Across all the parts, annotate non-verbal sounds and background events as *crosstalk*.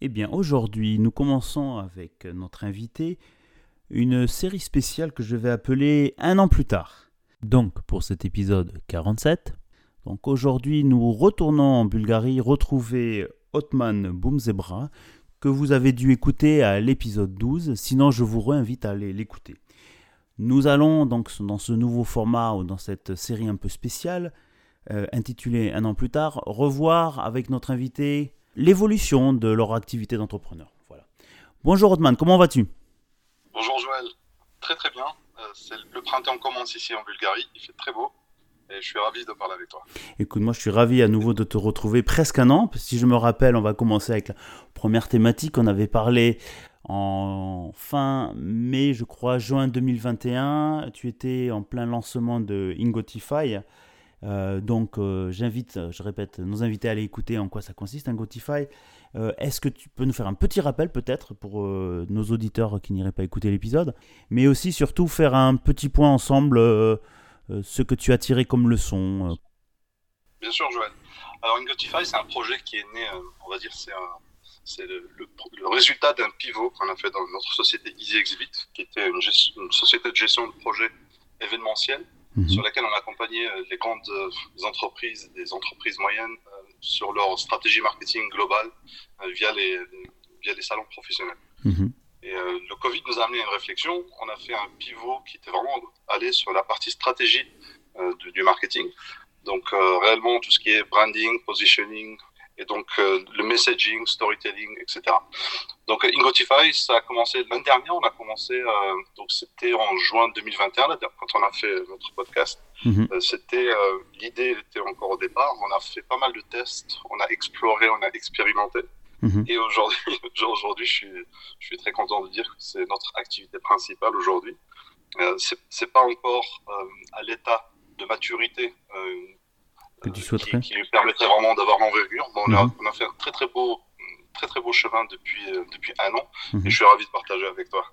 Eh bien aujourd'hui nous commençons avec notre invité une série spéciale que je vais appeler Un an plus tard. Donc pour cet épisode 47, donc aujourd'hui nous retournons en Bulgarie retrouver Otman Boumzebra que vous avez dû écouter à l'épisode 12, sinon je vous réinvite à aller l'écouter. Nous allons donc dans ce nouveau format ou dans cette série un peu spéciale, euh, intitulée Un an plus tard, revoir avec notre invité l'évolution de leur activité d'entrepreneur. Voilà. Bonjour Otman, comment vas-tu? Bonjour Joël, très très bien. Euh, le printemps commence ici en Bulgarie, il fait très beau et je suis ravi de parler avec toi. Écoute, moi je suis ravi à nouveau de te retrouver presque un an. Si je me rappelle, on va commencer avec la première thématique. On avait parlé en fin mai, je crois, juin 2021. Tu étais en plein lancement de Ingotify. Euh, donc euh, j'invite, je répète, nos invités à aller écouter en quoi ça consiste, Ingotify. Euh, Est-ce que tu peux nous faire un petit rappel peut-être pour nos auditeurs qui n'iraient pas écouter l'épisode, mais aussi surtout faire un petit point ensemble ce que tu as tiré comme leçon. Bien sûr Joël. Alors Ingotify c'est un projet qui est né, on va dire c'est un- le, résultat d'un pivot qu'on a fait dans notre société Easy Exhibit, qui était une, une société de gestion de projets événementiels Mhm. sur laquelle on accompagnait euh, les grandes euh, entreprises, des entreprises moyennes euh, sur leur stratégie marketing globale via, les, via les salons professionnels. Mhm. Et le Covid nous a amené à une réflexion. On a fait un pivot qui était vraiment allé sur la partie stratégie du, du marketing. Donc euh, réellement tout ce qui est branding, positioning et donc euh, le messaging, storytelling, etc. Donc euh, Ingotify, ça a commencé l'année dernière. On a commencé, euh, donc c'était en juin 2021 là, quand on a fait notre podcast. Mhm. Euh, c'était l'idée était encore au départ. On a fait pas mal de tests, on a exploré, on a expérimenté. Mhm. Et aujourd'hui, *laughs* aujourd'hui, je suis, je suis très content de dire que c'est notre activité principale aujourd'hui. Euh, c'est, pas encore à l'état de maturité Que tu euh, souhaiterais. qui, qui lui permettrait vraiment d'avoir l'envergure. Mais on, a, Mhm. on a fait un très très beau, très très beau chemin depuis euh, depuis un an. Mhm. Et je suis ravi de partager avec toi.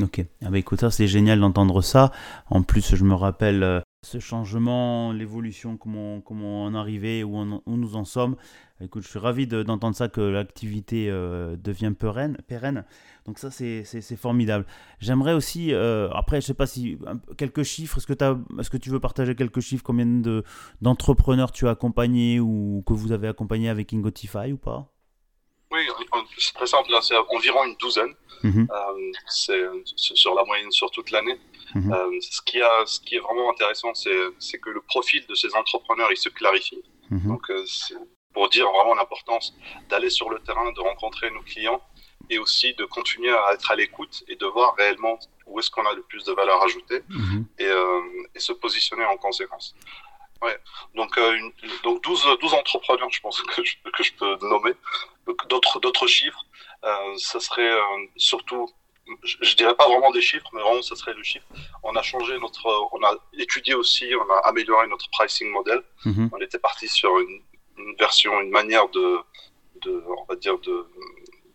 Ok. Ah bah écoute, ça c'est génial d'entendre ça. En plus, je me rappelle euh, ce changement, l'évolution, comment, comment on est arrivé, où, on- où nous en sommes. Écoute, je suis ravi de- d'entendre ça, que l'activité euh, devient pérenne. pérenne. Donc ça, c'est formidable. J'aimerais aussi, euh, après, je sais pas si, quelques chiffres, est-ce que, est-ce que tu veux partager quelques chiffres, combien de- d'entrepreneurs tu as accompagnés ou que vous avez accompagnés avec Ingotify ou pas? C'est très simple. Là, c'est environ une douzaine. Mhm. Euh, c'est sur la moyenne sur toute l'année. Mhm. Euh, ce, qui a, ce qui est vraiment intéressant, c'est que le profil de ces entrepreneurs, il se clarifie. Mhm. Donc, euh, c'est pour dire vraiment l'importance d'aller sur le terrain, de rencontrer nos clients et aussi de continuer à être à l'écoute et de voir réellement où est-ce qu'on a le plus de valeur ajoutée et, euh, et se positionner en conséquence. Ouais. Donc, euh, une- donc 12, 12 entrepreneurs, je pense *laughs* que je, que je peux nommer. Donc, D'autres d'autres chiffres, euh, ça serait euh, surtout, je, je dirais pas vraiment des chiffres, mais vraiment ça serait le chiffre. On a changé notre, on a étudié aussi, on a amélioré notre pricing model. Mhm. On était parti sur une, une version, une manière de, de, on va dire de,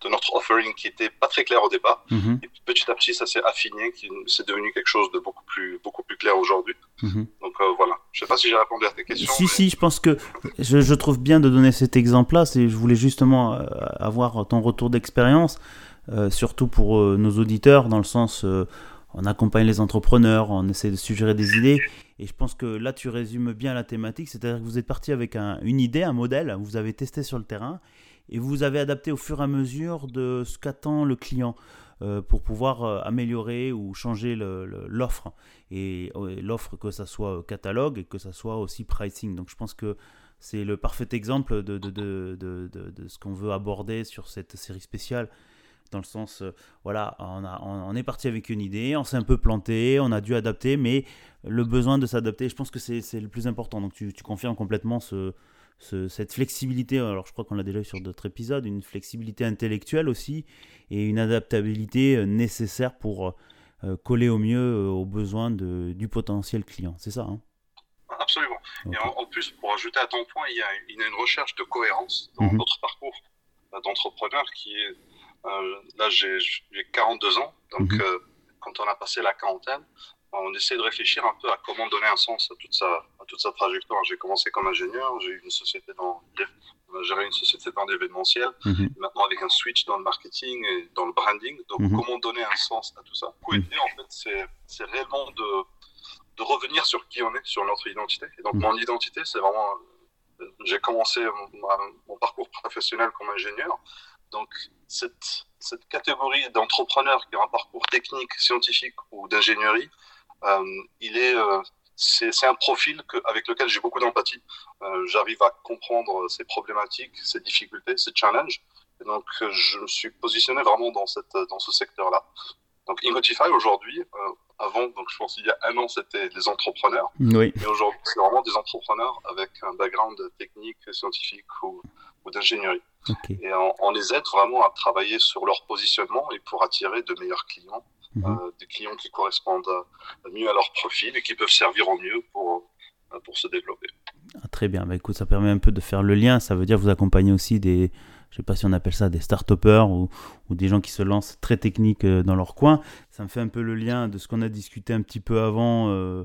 de notre offering qui était pas très clair au départ. Mhm. Et petit à petit, ça s'est affiné, c'est devenu quelque chose de beaucoup plus, beaucoup plus clair aujourd'hui. Mhm. Donc euh, voilà. Je sais pas si j'ai répondu à tes questions. Si, mais- si, je pense que je, je trouve bien de donner cet exemple-là. Je voulais justement euh, avoir ton retour d'expérience, euh, surtout pour nos auditeurs, dans le sens, on accompagne les entrepreneurs, on essaie de suggérer des idées. Et je pense que là, tu résumes bien la thématique, c'est-à-dire que vous êtes parti avec un- une idée, un modèle, vous avez testé sur le terrain, et vous avez adapté au fur et à mesure de ce qu'attend le client. euh, pour pouvoir euh, améliorer ou changer l'offre et euh, l'offre que ça soit catalogue et que ça soit aussi pricing. Donc je pense que c'est le parfait exemple de, ce qu'on veut aborder sur cette série spéciale. Dans le sens, voilà, on, a, on, est parti avec une idée, on s'est un peu planté, on a dû adapter, mais le besoin de s'adapter, je pense que c'est le plus important. Donc tu confirmes complètement ce, cette flexibilité, alors je crois qu'on l'a déjà vu sur d'autres épisodes, une flexibilité intellectuelle aussi et une adaptabilité nécessaire pour coller au mieux aux besoins de, du potentiel client. C'est ça hein? Absolument. Et en, plus, pour ajouter à ton point, il y a, une recherche de cohérence dans mhm. notre parcours d'entrepreneur qui est. là, j'ai 42 ans, donc mhm. quand on a passé la quarantaine, on essaie de réfléchir un peu à comment donner un sens à toute sa, toute sa trajectoire. J'ai commencé comme ingénieur, j'ai eu une société dans, géré une société dans l'événementiel, mhm. maintenant avec un switch dans le marketing et dans le branding. Donc, mhm. comment donner un sens à tout ça? Pour aider, en fait, c'est réellement de, de revenir sur qui on est, sur notre identité. Et donc, mhm. mon identité, c'est vraiment. J'ai commencé mon, mon, parcours professionnel comme ingénieur. Donc, cette, cette catégorie d'entrepreneurs qui ont un parcours technique, scientifique ou d'ingénierie, euh, il est euh, c'est un profil que, avec lequel j'ai beaucoup d'empathie. Euh, j'arrive à comprendre ses problématiques, ses difficultés, ses challenges. Et donc, je me suis positionné vraiment dans, cette, dans ce secteur-là. Donc, Ingotify aujourd'hui, avant, donc je pense qu'il y a un an, c'était des entrepreneurs. Oui. Et aujourd'hui, c'est vraiment des entrepreneurs avec un background technique, scientifique ou, ou d'ingénierie. Et on, les aide vraiment à travailler sur leur positionnement et pour attirer de meilleurs clients Mhm. Euh, des clients qui correspondent mieux à leur profil et qui peuvent servir au mieux pour, euh, pour se développer. Ah, très bien, bah, écoute, ça permet un peu de faire le lien, ça veut dire vous accompagnez aussi des, je sais pas si on appelle ça des start ou, ou, des gens qui se lancent très techniques euh, dans leur coin. Ça me fait un peu le lien de ce qu'on a discuté un petit peu avant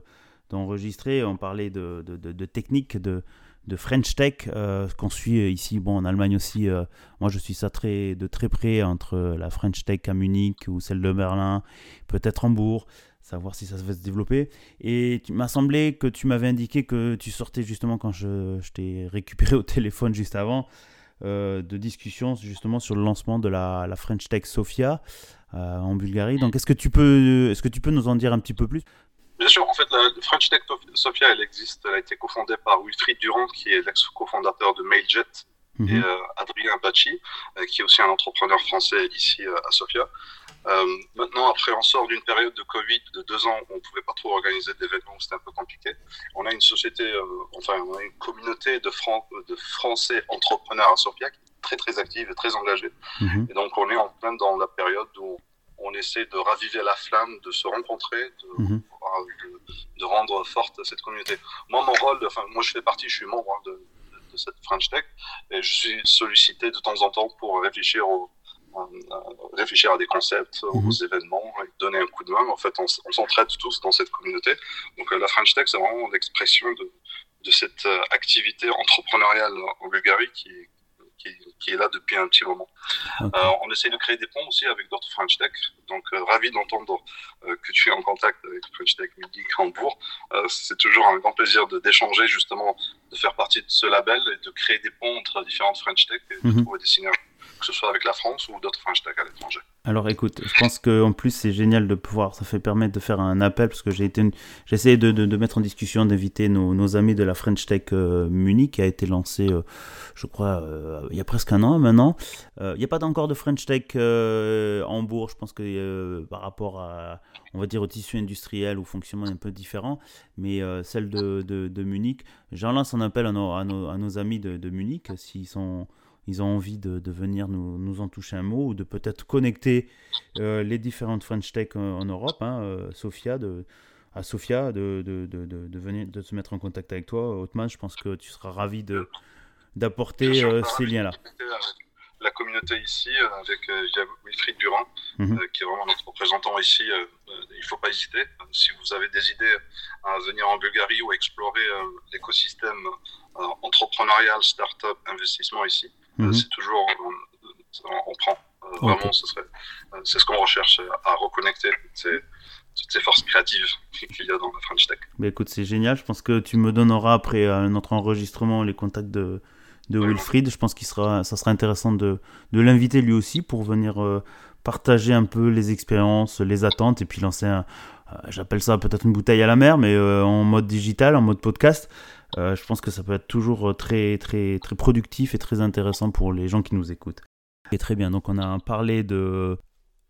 d'enregistrer. On parlait de, de, de, de technique, de, de French Tech euh, qu'on suit ici bon en Allemagne aussi euh, moi je suis ça très de très près entre la French Tech à Munich ou celle de Berlin peut-être Hambourg savoir si ça va se développer. Et tu m'as semblé que tu m'avais indiqué que tu sortais justement quand je, t'ai récupéré au téléphone juste avant euh, de discussions justement sur le lancement de la, la French Tech Sofia en Bulgarie. Donc est-ce que tu peux est-ce que tu peux nous en dire un petit peu plus? Bien sûr, en fait, la French Tech Sophia, elle existe, elle a été cofondée par Wilfried Durand, qui est l'ex-cofondateur de Mailjet, et mhm. euh, Adrien Bacci, euh, qui est aussi un entrepreneur français ici euh, à Sofia. maintenant, après, on sort d'une période de Covid de deux ans où on ne pouvait pas trop organiser d'événements, c'était un peu compliqué. On a une société, enfin, on a une communauté de, de Français entrepreneurs à Sofia qui est très, très active et très engagée. Mhm. Et donc, on est en plein dans la période où on essaie de raviver la flamme, de se rencontrer, de, mhm. De, rendre forte cette communauté. Moi, mon rôle, enfin, moi, je fais partie, je suis membre hein, de, cette French Tech, et je suis sollicité de temps en temps pour réfléchir réfléchir à des concepts, aux mhm. événements, et donner un coup de main. En fait, on, s'entraide tous dans cette communauté. Donc, euh, la French Tech, c'est vraiment l'expression de, de cette euh, activité entrepreneuriale en Bulgarie qui, qui, est là depuis un petit moment. Euh, on essaie de créer des ponts aussi avec d'autres French Tech. Donc, euh, ravi d'entendre euh, que tu es en contact avec French Tech Midi Hambourg. c'est toujours un grand plaisir d'échanger, justement, de faire partie de ce label et de créer des ponts entre différentes French Tech et de mhm. trouver des synergies que ce soit avec la France ou d'autres Tech à l'étranger. Alors écoute, je pense qu'en plus c'est génial de pouvoir, ça fait permettre de faire un appel parce que j'ai été, j'ai essayé de, mettre en discussion, d'inviter nos, amis de la French Tech euh, Munich qui a été lancé, euh, je crois, euh, il y a presque un an maintenant. il n'y a pas encore de French Tech Hambourg, je pense que par rapport à, on va dire, au tissu industriel ou fonctionnement un peu différent, mais celle de, Munich, j'en lance un appel à nos, amis de Munich s'ils sont ils ont envie de, de venir nous, nous, en toucher un mot ou de peut-être connecter euh, les différentes French Tech en, Europe, hein, euh, Sofia, de, à Sofia, de, de, de, venir, de se mettre en contact avec toi. Otman, je pense que tu seras ravi d'apporter euh, ces liens-là. La communauté ici, avec Wilfried Durand, mhm. qui est vraiment notre représentant ici, il ne faut pas hésiter. Si vous avez des idées à venir en Bulgarie ou à explorer l'écosystème entrepreneurial, start-up, investissement ici, euh, mhm. c'est toujours, euh, on, prend. Euh, vraiment, c'est ce qu'on recherche, à reconnecter toutes ces, forces créatives *laughs* qu'il y a dans la French Tech. Mais écoute, c'est génial. Je pense que tu me donneras après notre enregistrement les contacts de, de Wilfried. Je pense qu'il sera, ça sera intéressant de, de l'inviter lui aussi pour venir partager un peu les expériences, les attentes et puis lancer un, j'appelle ça peut-être une bouteille à la mer, mais en mode digital, en mode podcast. Euh, je pense que ça peut être toujours euh, très, très, très productif et très intéressant pour les gens qui nous écoutent. Et très bien, donc on a parlé de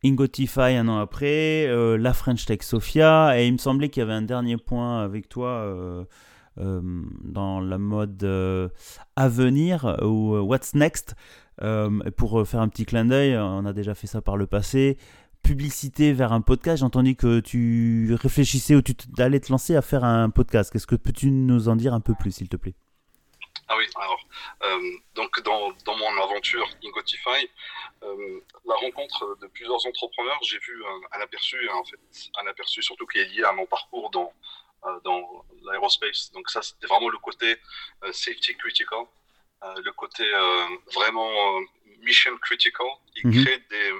Ingotify un an après, euh, la French Tech Sophia, et il me semblait qu'il y avait un dernier point avec toi dans la mode à venir ou what's next. pour faire un petit clin d'œil, on a déjà fait ça par le passé publicité vers un podcast. J'ai entendu que tu réfléchissais ou tu allais te lancer à faire un podcast. Qu'est-ce que peux-tu nous en dire un peu plus, s'il te plaît? Ah oui, alors, euh, donc dans, dans, mon aventure Ingotify, euh, la rencontre de plusieurs entrepreneurs, j'ai vu un, aperçu, en fait, un aperçu surtout qui est lié à mon parcours dans, euh, dans l'aérospace. Donc ça, c'était vraiment le côté safety critical, le côté vraiment mission critical. Il mhm. crée des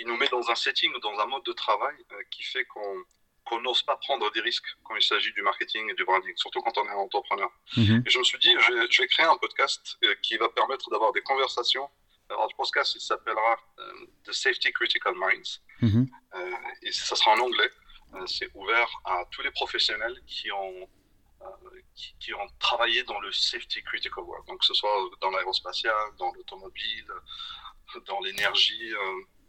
il nous met dans un setting, dans un mode de travail euh, qui fait qu'on n'ose pas prendre des risques quand il s'agit du marketing et du branding, surtout quand on est un entrepreneur. Mhm. Et je me suis dit, je vais, créer un podcast euh, qui va permettre d'avoir des conversations. Alors, le podcast, il s'appellera euh, The Safety Critical Minds. Mhm. et ça sera en anglais. C'est ouvert à tous les professionnels qui ont, qui, ont travaillé dans le safety critical world. Donc, que ce soit dans l'aérospatial, dans l'automobile, dans l'énergie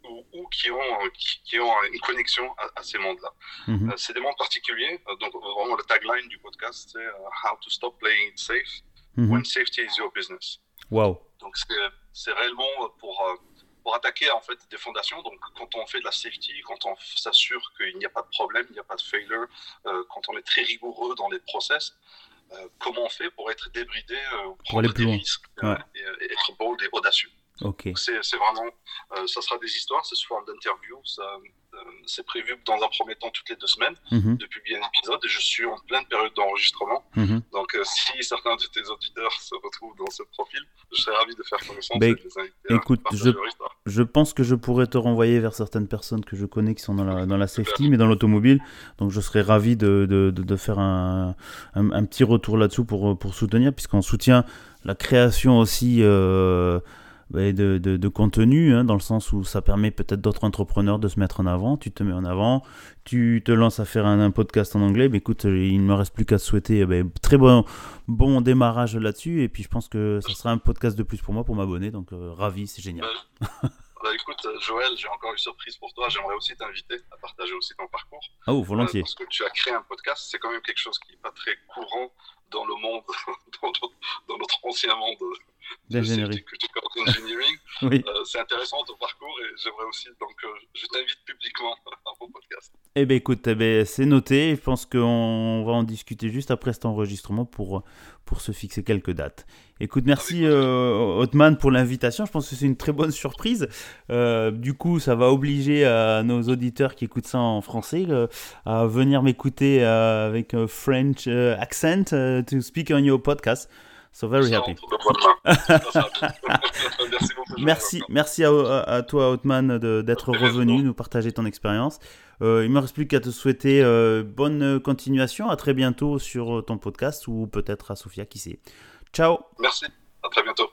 ou, qui, ont, qui, ont une connexion à, ces mondes-là. Mhm. Euh, c'est des mondes particuliers. Euh, donc, vraiment, le tagline du podcast, c'est euh, How to stop playing it safe mhm. when safety is your business. Wow. Donc, c'est réellement pour, pour attaquer en fait des fondations. Donc, quand on fait de la safety, quand on s'assure qu'il n'y a pas de problème, il n'y a pas de failure, quand on est très rigoureux dans les process, comment on fait pour être débridé, prendre des risques et, être bold et audacieux. C'est vraiment, euh, ça sera des histoires, c'est sous forme d'interview. Euh, c'est prévu dans un premier temps toutes les deux semaines mhm. de publier un épisode et je suis en pleine période d'enregistrement. Mhm. Donc euh, si certains de tes auditeurs se retrouvent dans ce profil, je serais ravi de faire connaissance ben, écoute, je, je, pense que je pourrais te renvoyer vers certaines personnes que je connais qui sont dans la, dans la safety, mais dans l'automobile. Donc je serais ravi de, de, de, faire un, un, petit retour là-dessous pour, pour soutenir, puisqu'on soutient la création aussi de, de, contenu, hein, dans le sens où ça permet peut-être d'autres entrepreneurs de se mettre en avant. Tu te mets en avant, tu te lances à faire un, podcast en anglais. Mais écoute, il ne me reste plus qu'à te souhaiter eh ben, très bon, bon démarrage là-dessus. Et puis je pense que ça sera un podcast de plus pour moi pour m'abonner. Donc euh, ravi, c'est génial. Bah, écoute, Joël, j'ai encore une surprise pour toi. J'aimerais aussi t'inviter à partager aussi ton parcours. Ah, oh, volontiers. parce que tu as créé un podcast, c'est quand même quelque chose qui n'est pas très courant dans le monde, *laughs* dans, notre ancien monde d'ingénierie. *laughs* oui. Euh, c'est intéressant ton parcours et j'aimerais aussi, donc euh, je t'invite publiquement. Eh bien écoute, eh ben, c'est noté. Je pense qu'on va en discuter juste après cet enregistrement pour, pour se fixer quelques dates. Écoute, merci euh, Otman pour l'invitation. Je pense que c'est une très bonne surprise. du coup, ça va obliger à nos auditeurs qui écoutent ça en français à venir m'écouter avec un French accent to speak on your podcast. So very happy. *laughs* *laughs* merci, merci à, toi, Outman, d'être revenu, nous partager ton expérience. Euh, il ne me reste plus qu'à te souhaiter euh, bonne continuation. À très bientôt sur ton podcast ou peut-être à Sofia, qui sait. Ciao. Merci. À très bientôt.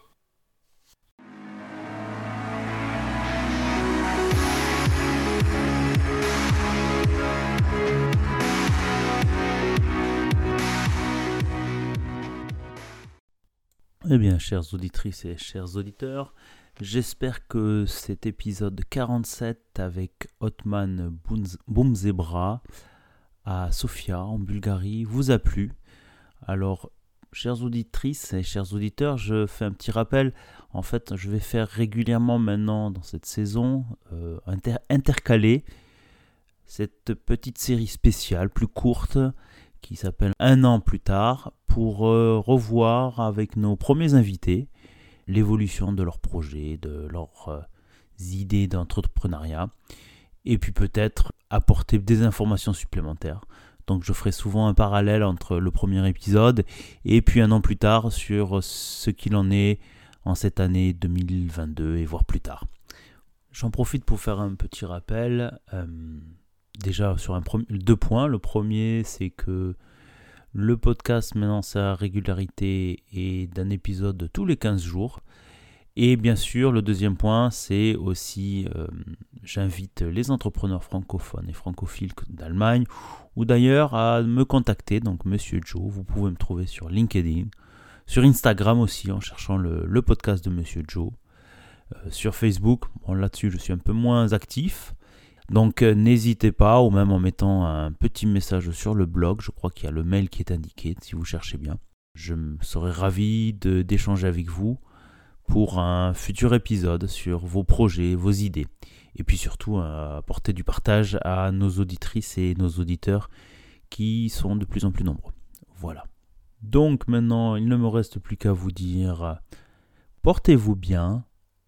Eh bien, chères auditrices et chers auditeurs, j'espère que cet épisode 47 avec Otman Boumzebra à Sofia, en Bulgarie, vous a plu. Alors, chères auditrices et chers auditeurs, je fais un petit rappel. En fait, je vais faire régulièrement maintenant dans cette saison, euh, intercaler cette petite série spéciale, plus courte, qui s'appelle Un an plus tard pour euh, revoir avec nos premiers invités l'évolution de leurs projets, de leurs euh, idées d'entrepreneuriat et puis peut-être apporter des informations supplémentaires. Donc je ferai souvent un parallèle entre le premier épisode et puis un an plus tard sur ce qu'il en est en cette année 2022 et voire plus tard. J'en profite pour faire un petit rappel. Euh, déjà sur un deux points. Le premier, c'est que le podcast, maintenant, sa régularité est d'un épisode tous les 15 jours. Et bien sûr, le deuxième point, c'est aussi, euh, j'invite les entrepreneurs francophones et francophiles d'Allemagne, ou d'ailleurs à me contacter, donc Monsieur Joe, vous pouvez me trouver sur LinkedIn, sur Instagram aussi, en cherchant le, podcast de Monsieur Joe, euh, sur Facebook, là-dessus je suis un peu moins actif, Donc euh, n'hésitez pas, ou même en mettant un petit message sur le blog, je crois qu'il y a le mail qui est indiqué si vous cherchez bien. Je serais ravi d'échanger avec vous pour un futur épisode sur vos projets, vos idées. Et puis surtout apporter du partage à nos auditrices et nos auditeurs qui sont de plus en plus nombreux. Voilà. Donc maintenant, il ne me reste plus qu'à vous dire portez-vous bien,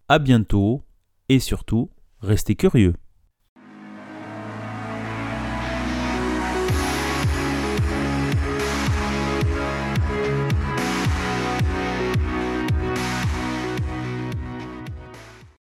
à bientôt et surtout, restez curieux.